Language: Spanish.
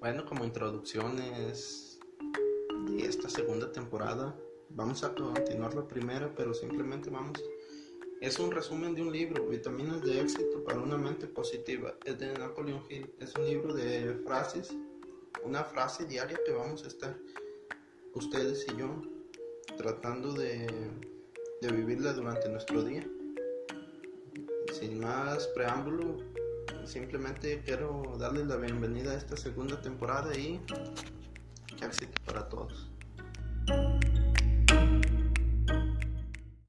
Bueno, como introducciones de esta segunda temporada, vamos a continuar la primera, pero simplemente vamos. Es un resumen de un libro, Vitaminas de éxito para una mente positiva. Es de Napoleon Hill. Es un libro de frases, una frase diaria que vamos a estar ustedes y yo tratando de, de vivirla durante nuestro día. Sin más preámbulo, simplemente quiero darles la bienvenida a esta segunda temporada y éxito para todos.